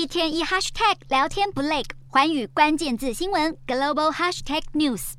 一天一 hashtag 聊天不累，寰宇关键字新闻 global hashtag news。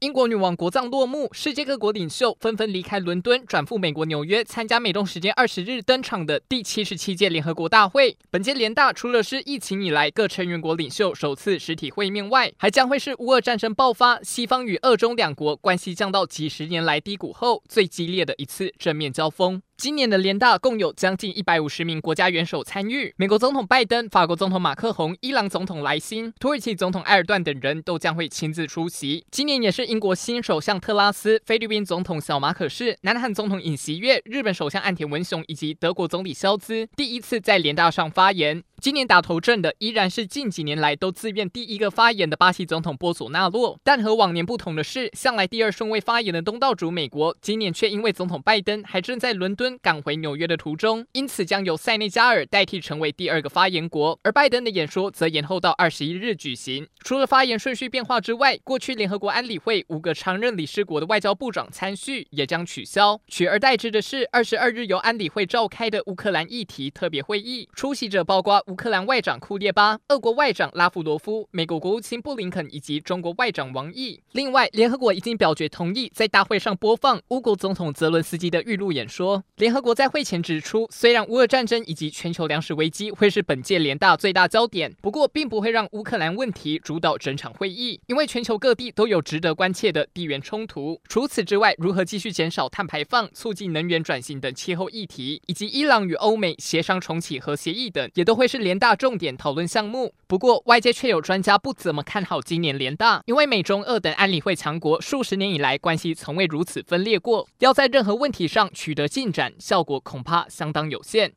英国女王国葬落幕，世界各国领袖纷纷离开伦敦，转赴美国纽约参加美东时间二十日登场的第七十七届联合国大会。本届联大除了是疫情以来各成员国领袖首次实体会面外，还将会是乌俄战争爆发、西方与俄中两国关系降到几十年来低谷后最激烈的一次正面交锋。今年的联大共有将近一百五十名国家元首参与，美国总统拜登、法国总统马克宏、伊朗总统莱辛、土耳其总统埃尔段等人都将会亲自出席。今年也是英国新首相特拉斯、菲律宾总统小马可士、南韩总统尹锡悦、日本首相岸田文雄以及德国总理肖兹第一次在联大上发言。今年打头阵的依然是近几年来都自愿第一个发言的巴西总统波索纳洛，但和往年不同的是，向来第二顺位发言的东道主美国，今年却因为总统拜登还正在伦敦赶回纽约的途中，因此将由塞内加尔代替成为第二个发言国，而拜登的演说则延后到二十一日举行。除了发言顺序变化之外，过去联合国安理会五个常任理事国的外交部长参叙也将取消，取而代之的是二十二日由安理会召开的乌克兰议题特别会议，出席者包括。乌克兰外长库列巴、俄国外长拉夫罗夫、美国国务卿布林肯以及中国外长王毅。另外，联合国已经表决同意在大会上播放乌国总统泽伦斯基的预录演说。联合国在会前指出，虽然乌俄战争以及全球粮食危机会是本届联大最大焦点，不过并不会让乌克兰问题主导整场会议，因为全球各地都有值得关切的地缘冲突。除此之外，如何继续减少碳排放、促进能源转型等气候议题，以及伊朗与欧美协商重启核协议等，也都会是。联大重点讨论项目，不过外界却有专家不怎么看好今年联大，因为美中二等安理会强国数十年以来关系从未如此分裂过，要在任何问题上取得进展，效果恐怕相当有限。